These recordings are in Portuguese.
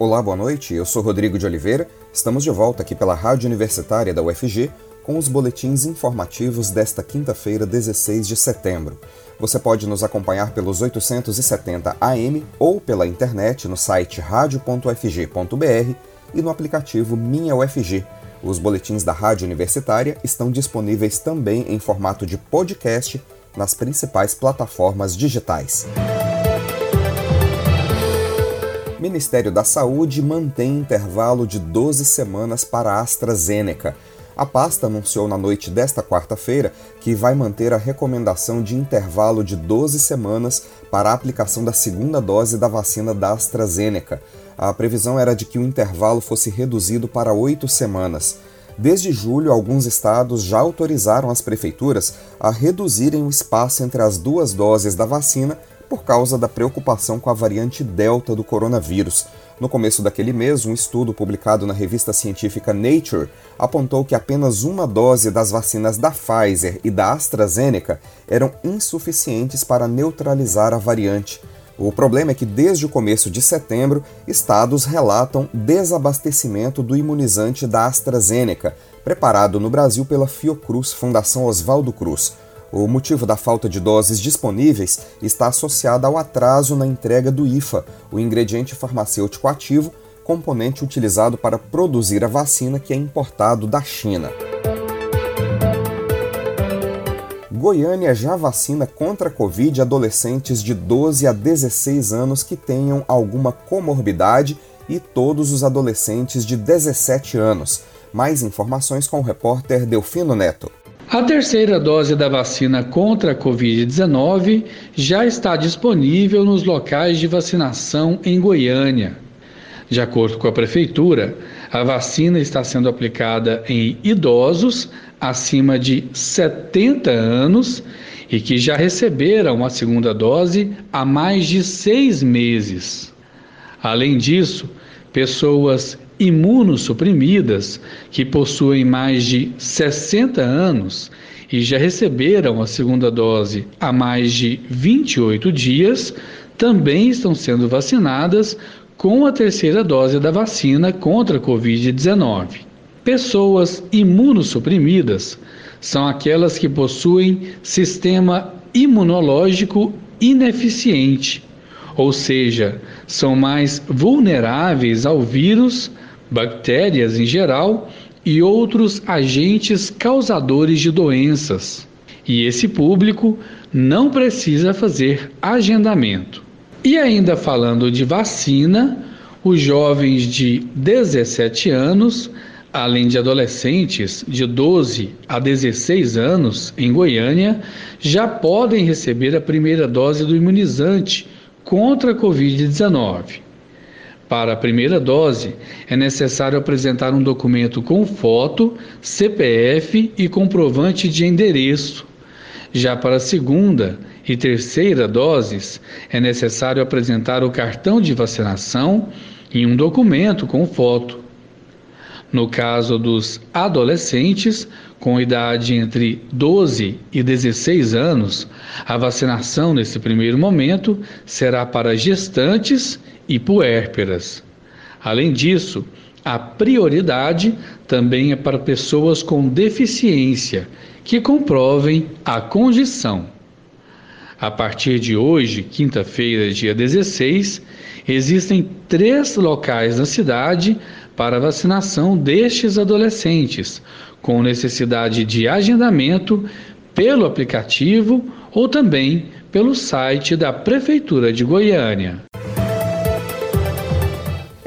Olá, boa noite. Eu sou Rodrigo de Oliveira. Estamos de volta aqui pela Rádio Universitária da UFG com os boletins informativos desta quinta-feira, 16 de setembro. Você pode nos acompanhar pelos 870 AM ou pela internet no site radio.ufg.br e no aplicativo Minha UFG. Os boletins da Rádio Universitária estão disponíveis também em formato de podcast nas principais plataformas digitais. Ministério da Saúde mantém intervalo de 12 semanas para a AstraZeneca. A pasta anunciou na noite desta quarta-feira que vai manter a recomendação de intervalo de 12 semanas para a aplicação da segunda dose da vacina da AstraZeneca. A previsão era de que o intervalo fosse reduzido para oito semanas. Desde julho, alguns estados já autorizaram as prefeituras a reduzirem o espaço entre as duas doses da vacina por causa da preocupação com a variante Delta do coronavírus. No começo daquele mês, um estudo publicado na revista científica Nature apontou que apenas uma dose das vacinas da Pfizer e da AstraZeneca eram insuficientes para neutralizar a variante. O problema é que desde o começo de setembro, estados relatam desabastecimento do imunizante da AstraZeneca, preparado no Brasil pela Fiocruz Fundação Oswaldo Cruz. O motivo da falta de doses disponíveis está associado ao atraso na entrega do IFA, o ingrediente farmacêutico ativo, componente utilizado para produzir a vacina que é importado da China. Goiânia já vacina contra a Covid adolescentes de 12 a 16 anos que tenham alguma comorbidade e todos os adolescentes de 17 anos. Mais informações com o repórter Delfino Neto. A terceira dose da vacina contra a Covid-19 já está disponível nos locais de vacinação em Goiânia. De acordo com a Prefeitura, a vacina está sendo aplicada em idosos acima de 70 anos e que já receberam a segunda dose há mais de seis meses. Além disso, pessoas imunossuprimidas que possuem mais de 60 anos e já receberam a segunda dose há mais de 28 dias também estão sendo vacinadas com a terceira dose da vacina contra a Covid-19. Pessoas imunossuprimidas são aquelas que possuem sistema imunológico ineficiente, ou seja, são mais vulneráveis ao vírus bactérias em geral e outros agentes causadores de doenças. E esse público não precisa fazer agendamento. E ainda falando de vacina, os jovens de 17 anos, além de adolescentes de 12 a 16 anos em Goiânia, já podem receber a primeira dose do imunizante contra a Covid-19. Para a primeira dose, é necessário apresentar um documento com foto, CPF e comprovante de endereço. Já para a segunda e terceira doses, é necessário apresentar o cartão de vacinação e um documento com foto. No caso dos adolescentes, com idade entre 12 e 16 anos, a vacinação nesse primeiro momento será para gestantes e puérperas. Além disso, a prioridade também é para pessoas com deficiência que comprovem a condição. A partir de hoje, quinta-feira, dia 16, existem três locais na cidade para vacinação destes adolescentes, com necessidade de agendamento pelo aplicativo ou também pelo site da Prefeitura de Goiânia.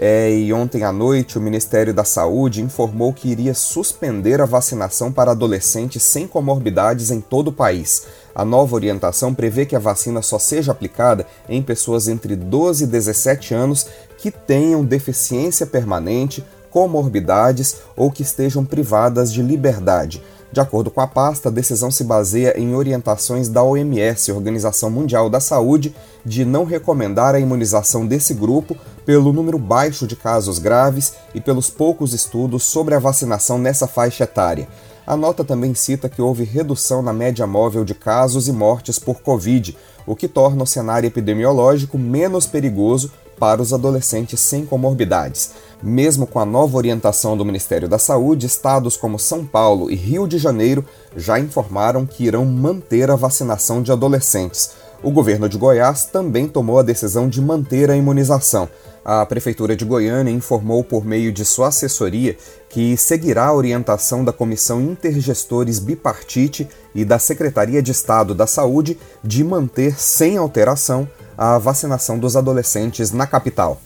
É, e ontem à noite, o Ministério da Saúde informou que iria suspender a vacinação para adolescentes sem comorbidades em todo o país. A nova orientação prevê que a vacina só seja aplicada em pessoas entre 12 e 17 anos que tenham deficiência permanente, comorbidades ou que estejam privadas de liberdade. De acordo com a pasta, a decisão se baseia em orientações da OMS, Organização Mundial da Saúde, de não recomendar a imunização desse grupo pelo número baixo de casos graves e pelos poucos estudos sobre a vacinação nessa faixa etária. A nota também cita que houve redução na média móvel de casos e mortes por Covid, o que torna o cenário epidemiológico menos perigoso para os adolescentes sem comorbidades. Mesmo com a nova orientação do Ministério da Saúde, estados como São Paulo e Rio de Janeiro já informaram que irão manter a vacinação de adolescentes. O governo de Goiás também tomou a decisão de manter a imunização. A Prefeitura de Goiânia informou por meio de sua assessoria que seguirá a orientação da Comissão Intergestores Bipartite e da Secretaria de Estado da Saúde de manter sem alteração a vacinação dos adolescentes na capital.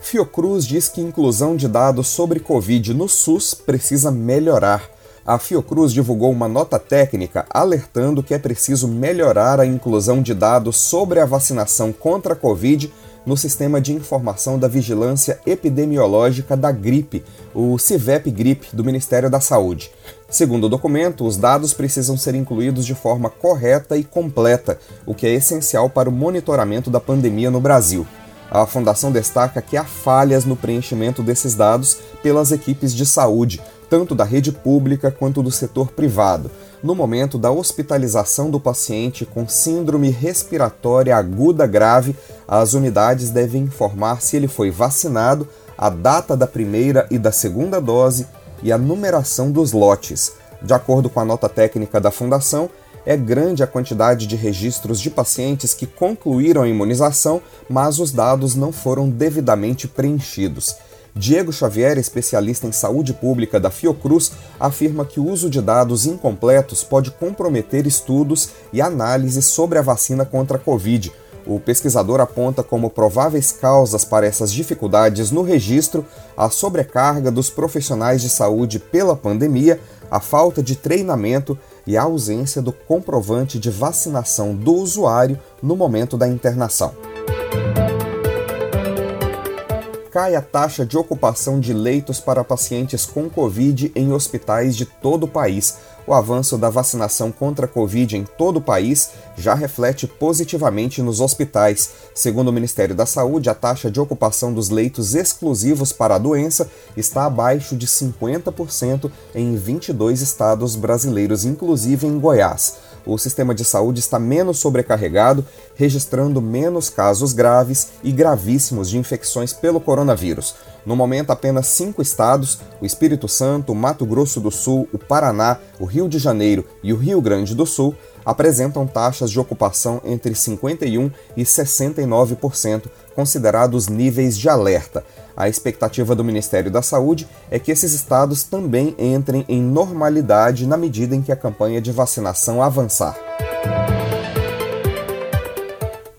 Fiocruz diz que inclusão de dados sobre Covid no SUS precisa melhorar a Fiocruz divulgou uma nota técnica alertando que é preciso melhorar a inclusão de dados sobre a vacinação contra a Covid no Sistema de Informação da Vigilância Epidemiológica da Gripe, o CIVEP Gripe, do Ministério da Saúde. Segundo o documento, os dados precisam ser incluídos de forma correta e completa, o que é essencial para o monitoramento da pandemia no Brasil. A Fundação destaca que há falhas no preenchimento desses dados pelas equipes de saúde, tanto da rede pública quanto do setor privado, no momento da hospitalização do paciente com síndrome respiratória aguda grave, as unidades devem informar se ele foi vacinado, a data da primeira e da segunda dose e a numeração dos lotes. De acordo com a nota técnica da Fundação, é grande a quantidade de registros de pacientes que concluíram a imunização, mas os dados não foram devidamente preenchidos. Diego Xavier, especialista em saúde pública da Fiocruz, afirma que o uso de dados incompletos pode comprometer estudos e análises sobre a vacina contra a Covid. O pesquisador aponta como prováveis causas para essas dificuldades no registro a sobrecarga dos profissionais de saúde pela pandemia, a falta de treinamento e a ausência do comprovante de vacinação do usuário no momento da internação cai a taxa de ocupação de leitos para pacientes com Covid em hospitais de todo o país. O avanço da vacinação contra a Covid em todo o país já reflete positivamente nos hospitais. Segundo o Ministério da Saúde, a taxa de ocupação dos leitos exclusivos para a doença está abaixo de 50% em 22 estados brasileiros, inclusive em Goiás o sistema de saúde está menos sobrecarregado, registrando menos casos graves e gravíssimos de infecções pelo coronavírus. No momento, apenas cinco estados, o Espírito Santo, o Mato Grosso do Sul, o Paraná, o Rio de Janeiro e o Rio Grande do Sul, apresentam taxas de ocupação entre 51% e 69%, considerados níveis de alerta. A expectativa do Ministério da Saúde é que esses estados também entrem em normalidade na medida em que a campanha de vacinação avançar.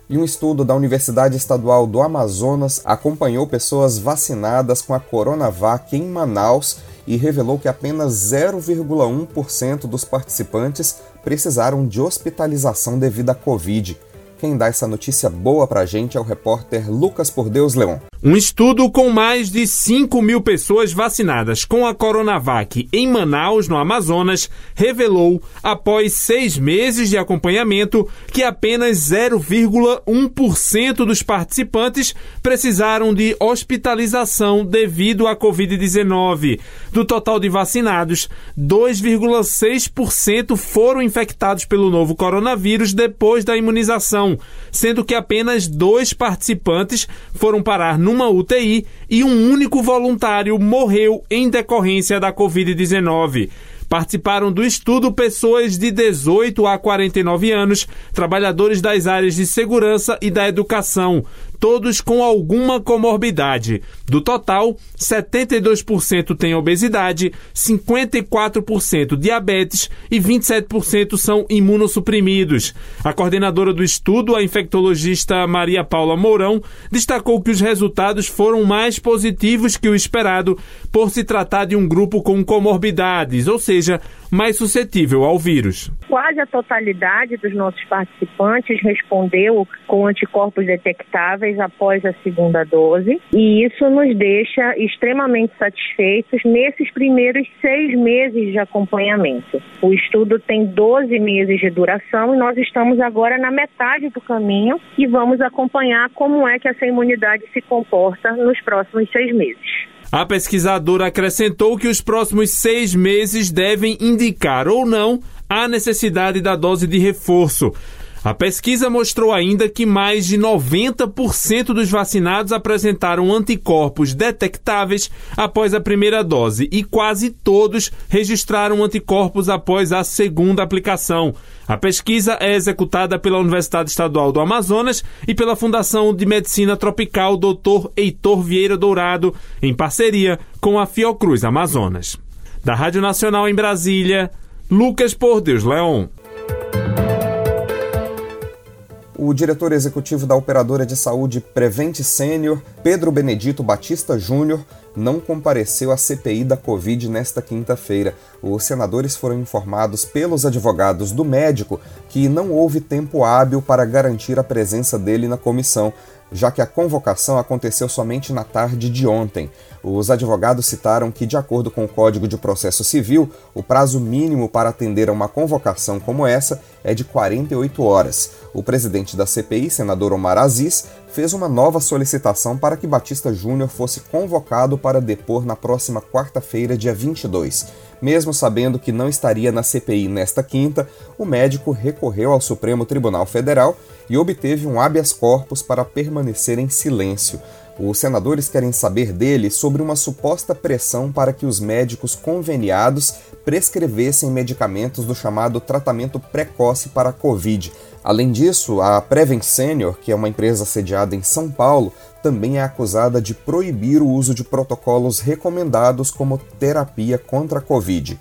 E um estudo da Universidade Estadual do Amazonas acompanhou pessoas vacinadas com a Coronavac em Manaus e revelou que apenas 0,1% dos participantes precisaram de hospitalização devido à Covid. Quem dá essa notícia boa pra gente é o repórter Lucas Por Deus Leon. Um estudo com mais de 5 mil pessoas vacinadas com a Coronavac em Manaus, no Amazonas, revelou, após seis meses de acompanhamento, que apenas 0,1% dos participantes precisaram de hospitalização devido à Covid-19. Do total de vacinados, 2,6% foram infectados pelo novo coronavírus depois da imunização, sendo que apenas dois participantes foram parar no uma UTI e um único voluntário morreu em decorrência da Covid-19. Participaram do estudo pessoas de 18 a 49 anos, trabalhadores das áreas de segurança e da educação, todos com alguma comorbidade. Do total, 72% têm obesidade, 54% diabetes e 27% são imunossuprimidos. A coordenadora do estudo, a infectologista Maria Paula Mourão, destacou que os resultados foram mais positivos que o esperado por se tratar de um grupo com comorbidades, ou seja, mais suscetível ao vírus. Quase a totalidade dos nossos participantes respondeu com anticorpos detectáveis após a segunda dose, e isso nos deixa extremamente satisfeitos nesses primeiros seis meses de acompanhamento. O estudo tem 12 meses de duração e nós estamos agora na metade do caminho e vamos acompanhar como é que essa imunidade se comporta nos próximos seis meses. A pesquisadora acrescentou que os próximos seis meses devem indicar ou não a necessidade da dose de reforço. A pesquisa mostrou ainda que mais de 90% dos vacinados apresentaram anticorpos detectáveis após a primeira dose e quase todos registraram anticorpos após a segunda aplicação. A pesquisa é executada pela Universidade Estadual do Amazonas e pela Fundação de Medicina Tropical Dr. Heitor Vieira Dourado, em parceria com a Fiocruz Amazonas. Da Rádio Nacional em Brasília, Lucas Por Deus Leon. O diretor executivo da operadora de saúde Prevent Sênior, Pedro Benedito Batista Júnior, não compareceu à CPI da Covid nesta quinta-feira. Os senadores foram informados pelos advogados do médico que não houve tempo hábil para garantir a presença dele na comissão, já que a convocação aconteceu somente na tarde de ontem. Os advogados citaram que, de acordo com o Código de Processo Civil, o prazo mínimo para atender a uma convocação como essa é de 48 horas. O presidente da CPI, senador Omar Aziz, fez uma nova solicitação para que Batista Júnior fosse convocado para depor na próxima quarta-feira, dia 22. Mesmo sabendo que não estaria na CPI nesta quinta, o médico recorreu ao Supremo Tribunal Federal e obteve um habeas corpus para permanecer em silêncio. Os senadores querem saber dele sobre uma suposta pressão para que os médicos conveniados prescrevessem medicamentos do chamado tratamento precoce para a Covid. Além disso, a Prevent Senior, que é uma empresa sediada em São Paulo, também é acusada de proibir o uso de protocolos recomendados como terapia contra a Covid.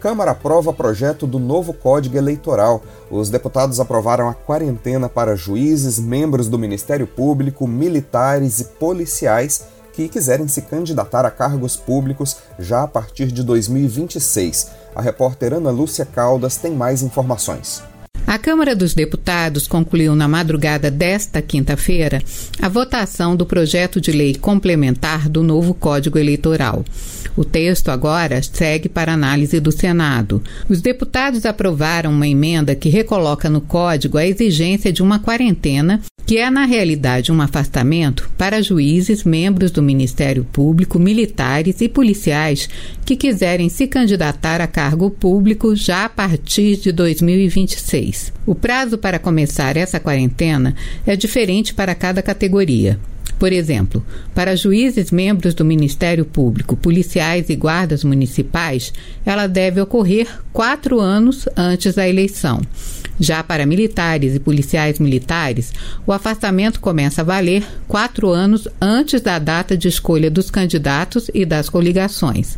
Câmara aprova projeto do novo Código Eleitoral. Os deputados aprovaram a quarentena para juízes, membros do Ministério Público, militares e policiais que quiserem se candidatar a cargos públicos já a partir de 2026. A repórter Ana Lúcia Caldas tem mais informações. A Câmara dos Deputados concluiu na madrugada desta quinta-feira a votação do projeto de lei complementar do novo Código Eleitoral. O texto agora segue para análise do Senado. Os deputados aprovaram uma emenda que recoloca no Código a exigência de uma quarentena que é na realidade um afastamento para juízes, membros do Ministério Público, militares e policiais que quiserem se candidatar a cargo público já a partir de 2026. O prazo para começar essa quarentena é diferente para cada categoria. Por exemplo, para juízes membros do Ministério Público, policiais e guardas municipais, ela deve ocorrer quatro anos antes da eleição. Já para militares e policiais militares, o afastamento começa a valer quatro anos antes da data de escolha dos candidatos e das coligações.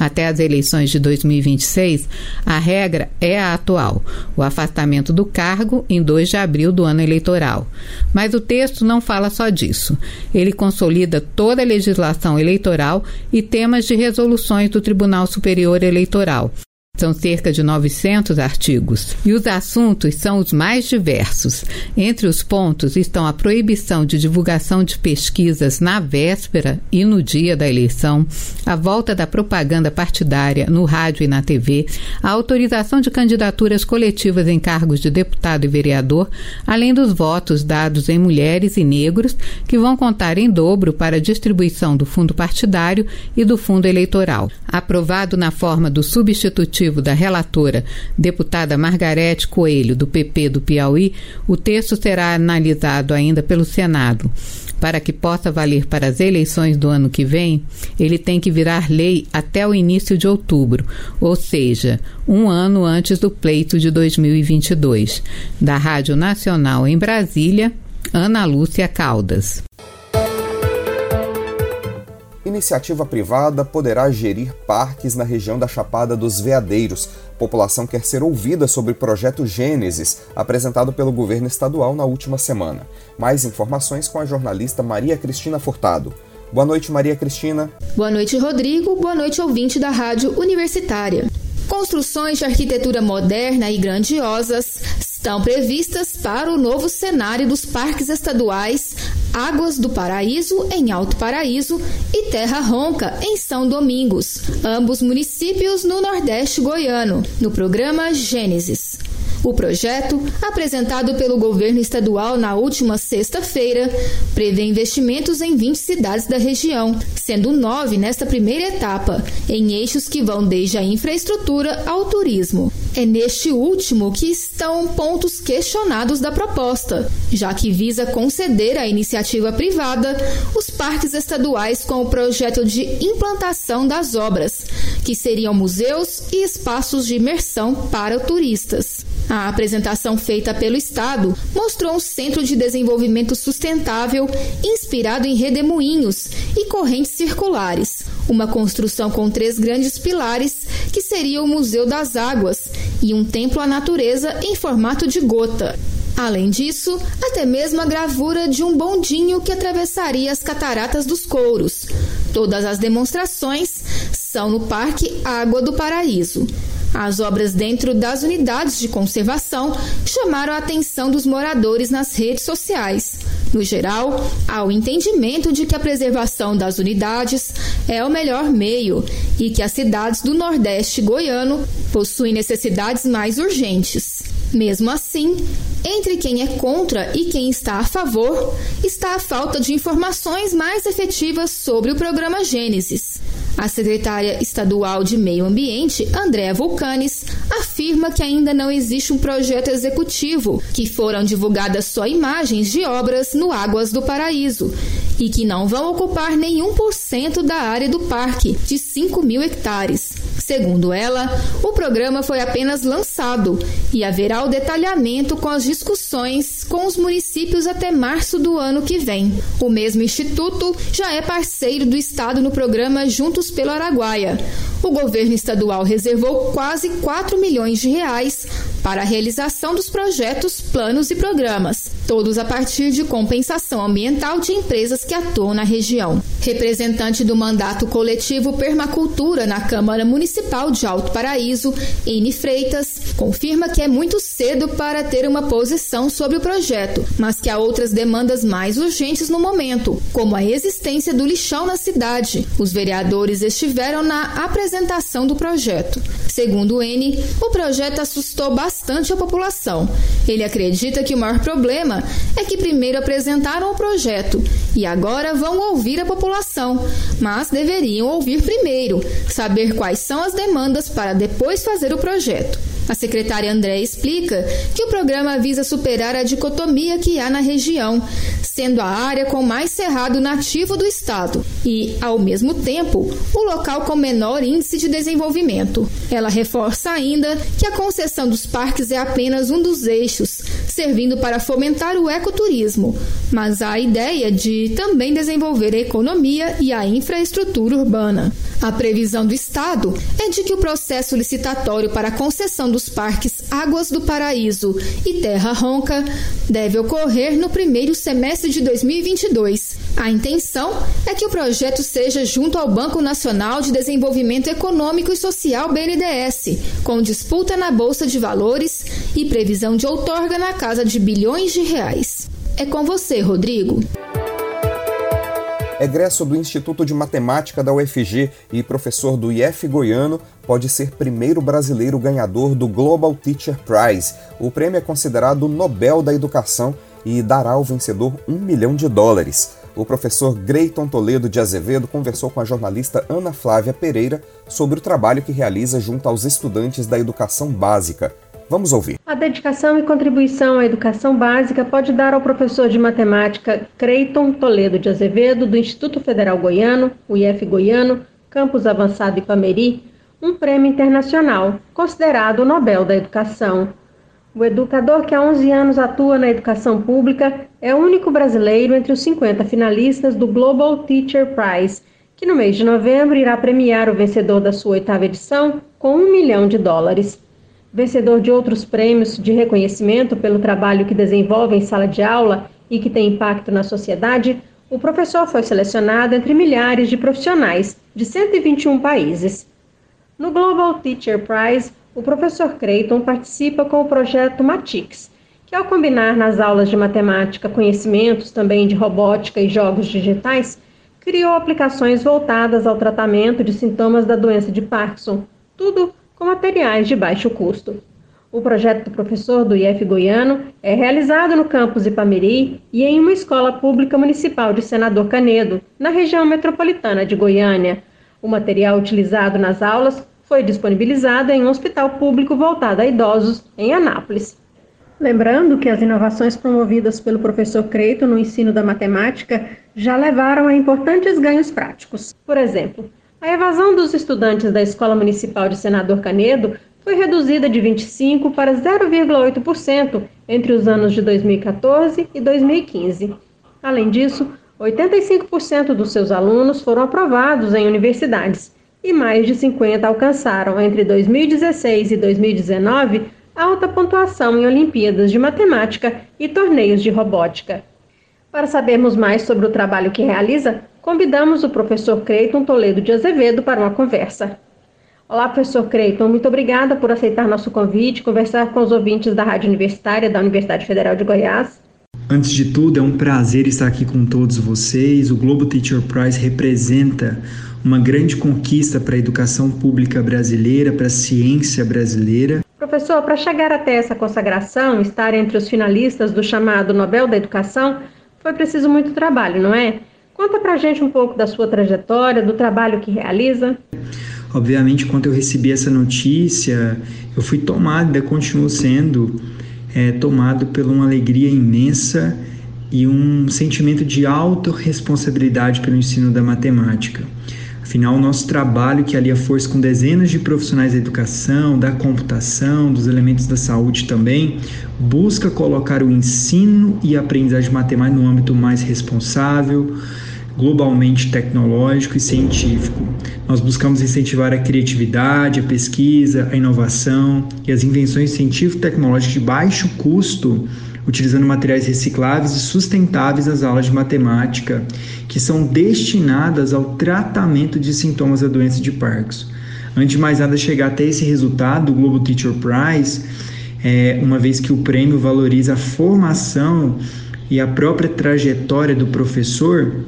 Até as eleições de 2026, a regra é a atual: o afastamento do cargo em 2 de abril do ano eleitoral. Mas o texto não fala só disso. Ele consolida toda a legislação eleitoral e temas de resoluções do Tribunal Superior Eleitoral. São cerca de 900 artigos. E os assuntos são os mais diversos. Entre os pontos estão a proibição de divulgação de pesquisas na véspera e no dia da eleição, a volta da propaganda partidária no rádio e na TV, a autorização de candidaturas coletivas em cargos de deputado e vereador, além dos votos dados em mulheres e negros, que vão contar em dobro para a distribuição do fundo partidário e do fundo eleitoral. Aprovado na forma do substitutivo da relatora, deputada Margarete Coelho, do PP do Piauí, o texto será analisado ainda pelo Senado. Para que possa valer para as eleições do ano que vem, ele tem que virar lei até o início de outubro, ou seja, um ano antes do pleito de 2022. Da Rádio Nacional em Brasília, Ana Lúcia Caldas iniciativa privada poderá gerir parques na região da Chapada dos Veadeiros. A população quer ser ouvida sobre o projeto Gênesis, apresentado pelo governo estadual na última semana. Mais informações com a jornalista Maria Cristina Furtado. Boa noite, Maria Cristina. Boa noite, Rodrigo. Boa noite, ouvinte da Rádio Universitária. Construções de arquitetura moderna e grandiosas estão previstas para o novo cenário dos parques estaduais Águas do Paraíso, em Alto Paraíso, e Terra Ronca, em São Domingos, ambos municípios no Nordeste goiano, no programa Gênesis. O projeto, apresentado pelo governo estadual na última sexta-feira, prevê investimentos em 20 cidades da região, sendo nove nesta primeira etapa, em eixos que vão desde a infraestrutura ao turismo. É neste último que estão pontos questionados da proposta, já que visa conceder à iniciativa privada os parques estaduais com o projeto de implantação das obras, que seriam museus e espaços de imersão para turistas. A apresentação feita pelo Estado mostrou um centro de desenvolvimento sustentável inspirado em redemoinhos e correntes circulares, uma construção com três grandes pilares que seria o Museu das Águas e um templo à natureza em formato de gota. Além disso, até mesmo a gravura de um bondinho que atravessaria as cataratas dos Couros. Todas as demonstrações são no Parque Água do Paraíso. As obras dentro das unidades de conservação chamaram a atenção dos moradores nas redes sociais. No geral, há o entendimento de que a preservação das unidades é o melhor meio e que as cidades do Nordeste goiano possuem necessidades mais urgentes. Mesmo assim, entre quem é contra e quem está a favor, está a falta de informações mais efetivas sobre o programa Gênesis. A secretária estadual de Meio Ambiente, Andréa Vulcanes, afirma que ainda não existe um projeto executivo, que foram divulgadas só imagens de obras no Águas do Paraíso e que não vão ocupar nenhum por cento da área do parque, de 5 mil hectares. Segundo ela, o programa foi apenas lançado e haverá o detalhamento com as discussões com os municípios até março do ano que vem. O mesmo instituto já é parceiro do Estado no programa Juntos pelo Araguaia. O governo estadual reservou quase 4 milhões de reais para a realização dos projetos, planos e programas, todos a partir de compensação ambiental de empresas que atuam na região. Representante do mandato coletivo Permacultura na Câmara Municipal de Alto Paraíso, Ine Freitas, confirma que é muito cedo para ter uma posição sobre o projeto, mas que há outras demandas mais urgentes no momento, como a existência do lixão na cidade. Os vereadores estiveram na apresentação do projeto. Segundo N, o projeto assustou bastante a população. Ele acredita que o maior problema é que primeiro apresentaram o projeto e agora vão ouvir a população, mas deveriam ouvir primeiro, saber quais são as demandas para depois fazer o projeto. A secretária André explica que o programa visa superar a dicotomia que há na região, sendo a área com mais cerrado nativo do estado e, ao mesmo tempo, o local com menor índice de desenvolvimento. Ela reforça ainda que a concessão dos parques é apenas um dos eixos, servindo para fomentar o ecoturismo, mas há a ideia de também desenvolver a economia e a infraestrutura urbana. A previsão do Estado é de que o processo licitatório para a concessão dos parques Águas do Paraíso e Terra Ronca deve ocorrer no primeiro semestre de 2022. A intenção é que o projeto seja junto ao Banco Nacional de Desenvolvimento Econômico e Social BNDES, com disputa na Bolsa de Valores e previsão de outorga na casa de bilhões de reais. É com você, Rodrigo egresso do Instituto de Matemática da UFG e professor do IF Goiano, pode ser primeiro brasileiro ganhador do Global Teacher Prize. O prêmio é considerado o Nobel da Educação e dará ao vencedor um milhão de dólares. O professor Greiton Toledo de Azevedo conversou com a jornalista Ana Flávia Pereira sobre o trabalho que realiza junto aos estudantes da educação básica. Vamos ouvir. A dedicação e contribuição à educação básica pode dar ao professor de matemática Creiton Toledo de Azevedo, do Instituto Federal Goiano, IF Goiano, Campus Avançado Ipameri, um prêmio internacional, considerado o Nobel da Educação. O educador que há 11 anos atua na educação pública é o único brasileiro entre os 50 finalistas do Global Teacher Prize, que no mês de novembro irá premiar o vencedor da sua oitava edição com um milhão de dólares vencedor de outros prêmios de reconhecimento pelo trabalho que desenvolve em sala de aula e que tem impacto na sociedade, o professor foi selecionado entre milhares de profissionais de 121 países. No Global Teacher Prize, o professor Creighton participa com o projeto Matix, que ao combinar nas aulas de matemática conhecimentos também de robótica e jogos digitais, criou aplicações voltadas ao tratamento de sintomas da doença de Parkinson, tudo com materiais de baixo custo. O projeto do professor do IF Goiano é realizado no campus Ipameri e em uma escola pública municipal de Senador Canedo, na região metropolitana de Goiânia. O material utilizado nas aulas foi disponibilizado em um hospital público voltado a idosos em Anápolis. Lembrando que as inovações promovidas pelo professor Creito no ensino da matemática já levaram a importantes ganhos práticos. Por exemplo, a evasão dos estudantes da Escola Municipal de Senador Canedo foi reduzida de 25% para 0,8% entre os anos de 2014 e 2015. Além disso, 85% dos seus alunos foram aprovados em universidades e mais de 50 alcançaram entre 2016 e 2019 alta pontuação em Olimpíadas de Matemática e torneios de robótica. Para sabermos mais sobre o trabalho que realiza, convidamos o professor Creiton Toledo de Azevedo para uma conversa. Olá, professor Creiton, muito obrigada por aceitar nosso convite, conversar com os ouvintes da Rádio Universitária da Universidade Federal de Goiás. Antes de tudo, é um prazer estar aqui com todos vocês. O Globo Teacher Prize representa uma grande conquista para a educação pública brasileira, para a ciência brasileira. Professor, para chegar até essa consagração, estar entre os finalistas do chamado Nobel da Educação, foi preciso muito trabalho, não é? Conta para a gente um pouco da sua trajetória, do trabalho que realiza. Obviamente, quando eu recebi essa notícia, eu fui tomado, ainda continuo sendo é, tomado por uma alegria imensa e um sentimento de autorresponsabilidade pelo ensino da matemática. Afinal, o nosso trabalho, que alia força com dezenas de profissionais da educação, da computação, dos elementos da saúde também, busca colocar o ensino e a aprendizagem matemática no âmbito mais responsável, globalmente tecnológico e científico. Nós buscamos incentivar a criatividade, a pesquisa, a inovação e as invenções científico-tecnológicas de baixo custo, utilizando materiais recicláveis e sustentáveis nas aulas de matemática, que são destinadas ao tratamento de sintomas da doença de Parkinson. Antes de mais nada chegar até esse resultado, o Global Teacher Prize, é, uma vez que o prêmio valoriza a formação e a própria trajetória do professor,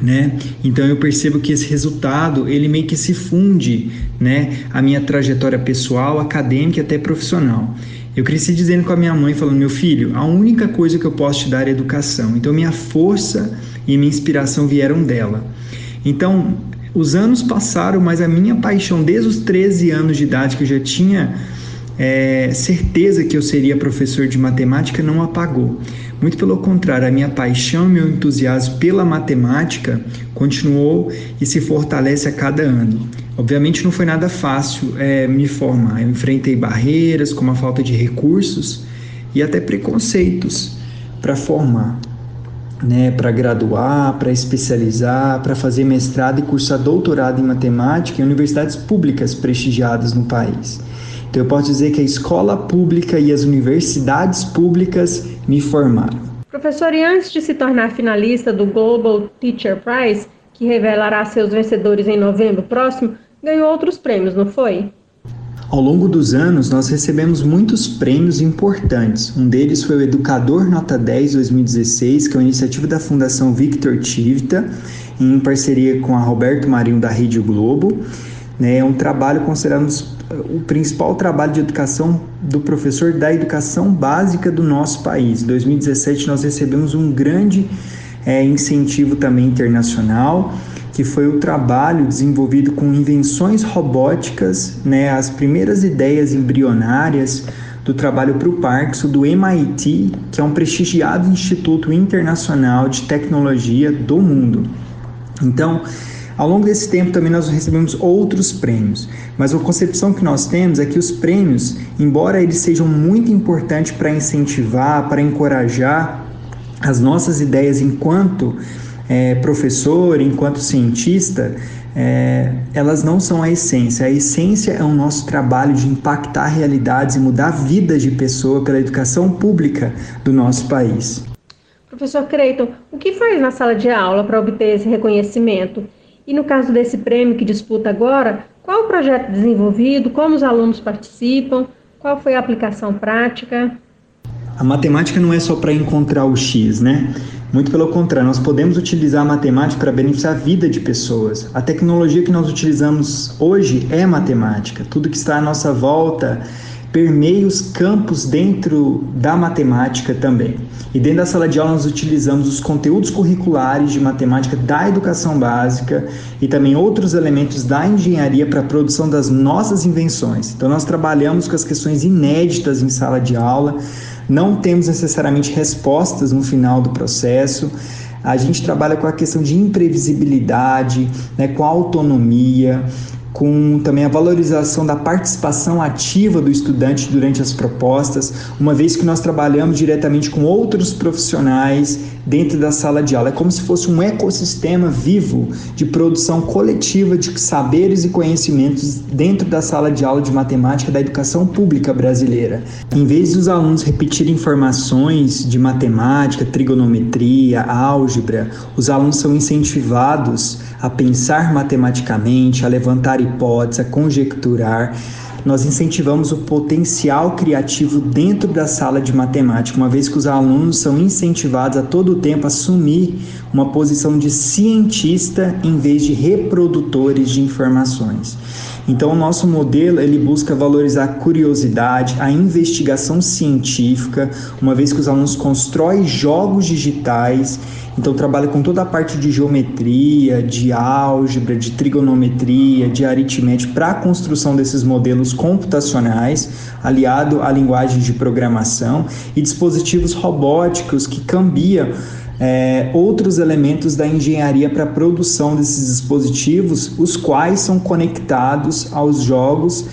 né? Então eu percebo que esse resultado ele meio que se funde, né? A minha trajetória pessoal, acadêmica e até profissional. Eu cresci dizendo com a minha mãe, falando: meu filho, a única coisa que eu posso te dar é educação. Então minha força e minha inspiração vieram dela. Então os anos passaram, mas a minha paixão desde os 13 anos de idade que eu já tinha é, certeza que eu seria professor de matemática não apagou. Muito pelo contrário, a minha paixão meu entusiasmo pela matemática continuou e se fortalece a cada ano. Obviamente não foi nada fácil é, me formar. Eu enfrentei barreiras como a falta de recursos e até preconceitos para formar, né, para graduar, para especializar, para fazer mestrado e cursar doutorado em matemática em universidades públicas prestigiadas no país. Então eu posso dizer que a escola pública e as universidades públicas me formaram. Professor, e antes de se tornar finalista do Global Teacher Prize, que revelará seus vencedores em novembro próximo, ganhou outros prêmios, não foi? Ao longo dos anos, nós recebemos muitos prêmios importantes. Um deles foi o Educador Nota 10 2016, que é uma iniciativa da Fundação Victor Tivita, em parceria com a Roberto Marinho da Rede Globo. Né? É um trabalho considerado o principal trabalho de educação do professor da educação básica do nosso país. Em 2017 nós recebemos um grande é, incentivo também internacional, que foi o trabalho desenvolvido com invenções robóticas, né, as primeiras ideias embrionárias do trabalho para o Parkinson do MIT, que é um prestigiado instituto internacional de tecnologia do mundo. Então, ao longo desse tempo também nós recebemos outros prêmios, mas a concepção que nós temos é que os prêmios, embora eles sejam muito importantes para incentivar, para encorajar as nossas ideias enquanto é, professor, enquanto cientista, é, elas não são a essência. A essência é o nosso trabalho de impactar realidades e mudar a vida de pessoa pela educação pública do nosso país. Professor Creighton, o que faz na sala de aula para obter esse reconhecimento? E no caso desse prêmio que disputa agora, qual o projeto desenvolvido, como os alunos participam, qual foi a aplicação prática? A matemática não é só para encontrar o X, né? Muito pelo contrário, nós podemos utilizar a matemática para beneficiar a vida de pessoas. A tecnologia que nós utilizamos hoje é matemática. Tudo que está à nossa volta permeia os campos dentro da matemática também. E dentro da sala de aula nós utilizamos os conteúdos curriculares de matemática da educação básica e também outros elementos da engenharia para a produção das nossas invenções. Então nós trabalhamos com as questões inéditas em sala de aula, não temos necessariamente respostas no final do processo. A gente trabalha com a questão de imprevisibilidade, né, com autonomia, com também a valorização da participação ativa do estudante durante as propostas, uma vez que nós trabalhamos diretamente com outros profissionais dentro da sala de aula. É como se fosse um ecossistema vivo de produção coletiva de saberes e conhecimentos dentro da sala de aula de matemática da educação pública brasileira. Em vez dos alunos repetirem informações de matemática, trigonometria, álgebra, os alunos são incentivados a pensar matematicamente, a levantar hipóteses, a conjecturar. Nós incentivamos o potencial criativo dentro da sala de matemática, uma vez que os alunos são incentivados a todo tempo a assumir uma posição de cientista em vez de reprodutores de informações. Então, o nosso modelo ele busca valorizar a curiosidade, a investigação científica, uma vez que os alunos constroem jogos digitais então trabalha com toda a parte de geometria, de álgebra, de trigonometria, de aritmética para a construção desses modelos computacionais, aliado a linguagens de programação e dispositivos robóticos que cambiam é, outros elementos da engenharia para a produção desses dispositivos, os quais são conectados aos jogos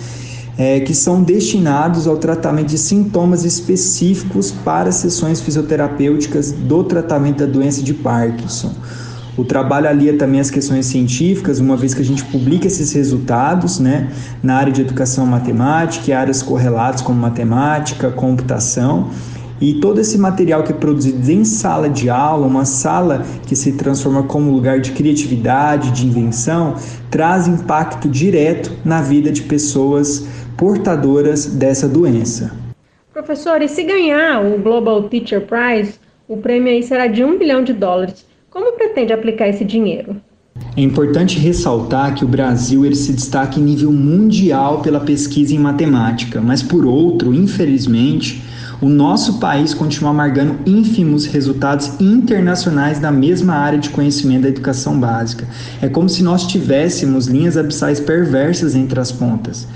é, que são destinados ao tratamento de sintomas específicos para sessões fisioterapêuticas do tratamento da doença de Parkinson. O trabalho alia também as questões científicas, uma vez que a gente publica esses resultados né, na área de educação matemática e áreas correlatas como matemática, computação. E todo esse material que é produzido em sala de aula, uma sala que se transforma como lugar de criatividade, de invenção, traz impacto direto na vida de pessoas portadoras dessa doença. Professor, e se ganhar o Global Teacher Prize, o prêmio aí será de um bilhão de dólares. Como pretende aplicar esse dinheiro? É importante ressaltar que o Brasil ele se destaca em nível mundial pela pesquisa em matemática, mas por outro, infelizmente, o nosso país continua amargando ínfimos resultados internacionais da mesma área de conhecimento da educação básica. É como se nós tivéssemos linhas abissais perversas entre as pontas.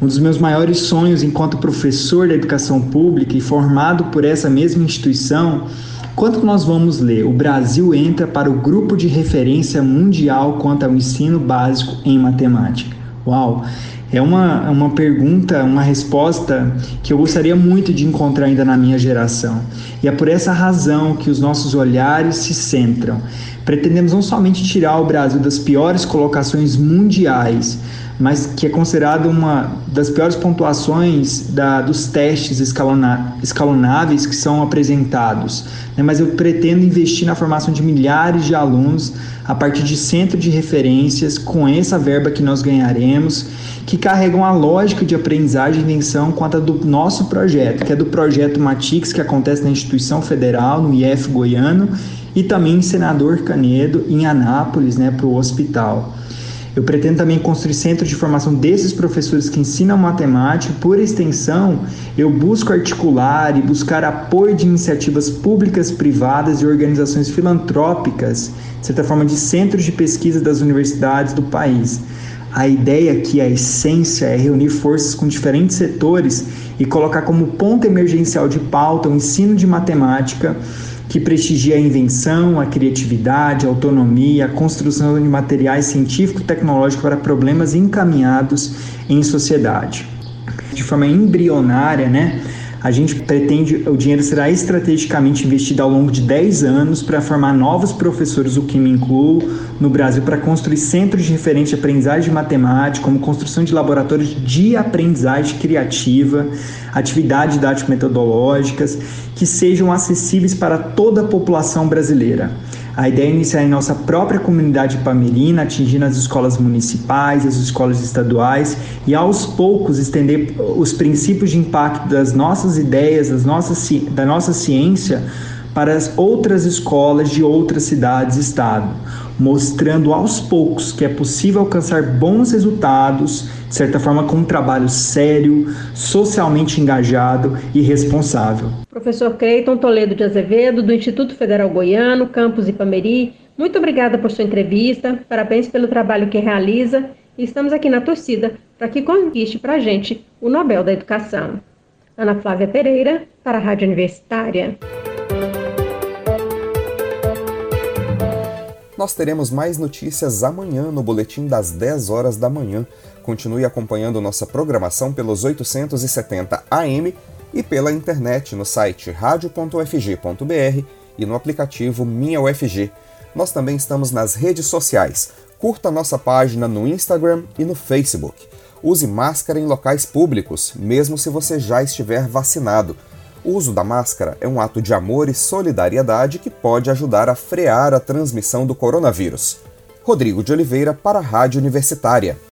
Um dos meus maiores sonhos enquanto professor da educação pública e formado por essa mesma instituição, quanto nós vamos ler? O Brasil entra para o grupo de referência mundial quanto ao ensino básico em matemática. Uau! É uma, uma pergunta, uma resposta que eu gostaria muito de encontrar ainda na minha geração. E é por essa razão que os nossos olhares se centram. Pretendemos não somente tirar o Brasil das piores colocações mundiais, mas que é considerado uma das piores pontuações da, dos testes escalona, escalonáveis que são apresentados. Né? Mas eu pretendo investir na formação de milhares de alunos a partir de centro de referências com essa verba que nós ganharemos, que carregam a lógica de aprendizagem e invenção quanto a do nosso projeto, que é do projeto Matix, que acontece na instituição federal, no IF Goiano, e também em Senador Canedo, em Anápolis, né, para o hospital. Eu pretendo também construir centros de formação desses professores que ensinam matemática. Por extensão, eu busco articular e buscar apoio de iniciativas públicas, privadas e organizações filantrópicas, de certa forma, de centros de pesquisa das universidades do país. A ideia aqui, a essência, é reunir forças com diferentes setores e colocar como ponto emergencial de pauta o ensino de matemática que prestigia a invenção, a criatividade, a autonomia, a construção de materiais científicos e tecnológicos para problemas encaminhados em sociedade. De forma embrionária, né? A gente pretende, o dinheiro será estrategicamente investido ao longo de 10 anos para formar novos professores, o que me incluo, no Brasil, para construir centros de referência de aprendizagem de matemática, como construção de laboratórios de aprendizagem criativa, atividades didático-metodológicas, que sejam acessíveis para toda a população brasileira. A ideia é iniciar em nossa própria comunidade pamerina, atingindo as escolas municipais, as escolas estaduais e aos poucos estender os princípios de impacto das nossas ideias, das nossas, da nossa ciência para as outras escolas de outras cidades e estado, mostrando aos poucos que é possível alcançar bons resultados, de certa forma com um trabalho sério, socialmente engajado e responsável. Professor Creiton Toledo de Azevedo, do Instituto Federal Goiano, campus Ipameri, muito obrigada por sua entrevista, parabéns pelo trabalho que realiza e estamos aqui na torcida para que conquiste para a gente o Nobel da Educação. Ana Flávia Pereira, para a Rádio Universitária. Nós teremos mais notícias amanhã no boletim das 10 horas da manhã. Continue acompanhando nossa programação pelos 870 AM e pela internet no site radio.ufg.br e no aplicativo Minha UFG. Nós também estamos nas redes sociais. Curta nossa página no Instagram e no Facebook. Use máscara em locais públicos, mesmo se você já estiver vacinado. O uso da máscara é um ato de amor e solidariedade que pode ajudar a frear a transmissão do coronavírus. Rodrigo de Oliveira para a Rádio Universitária.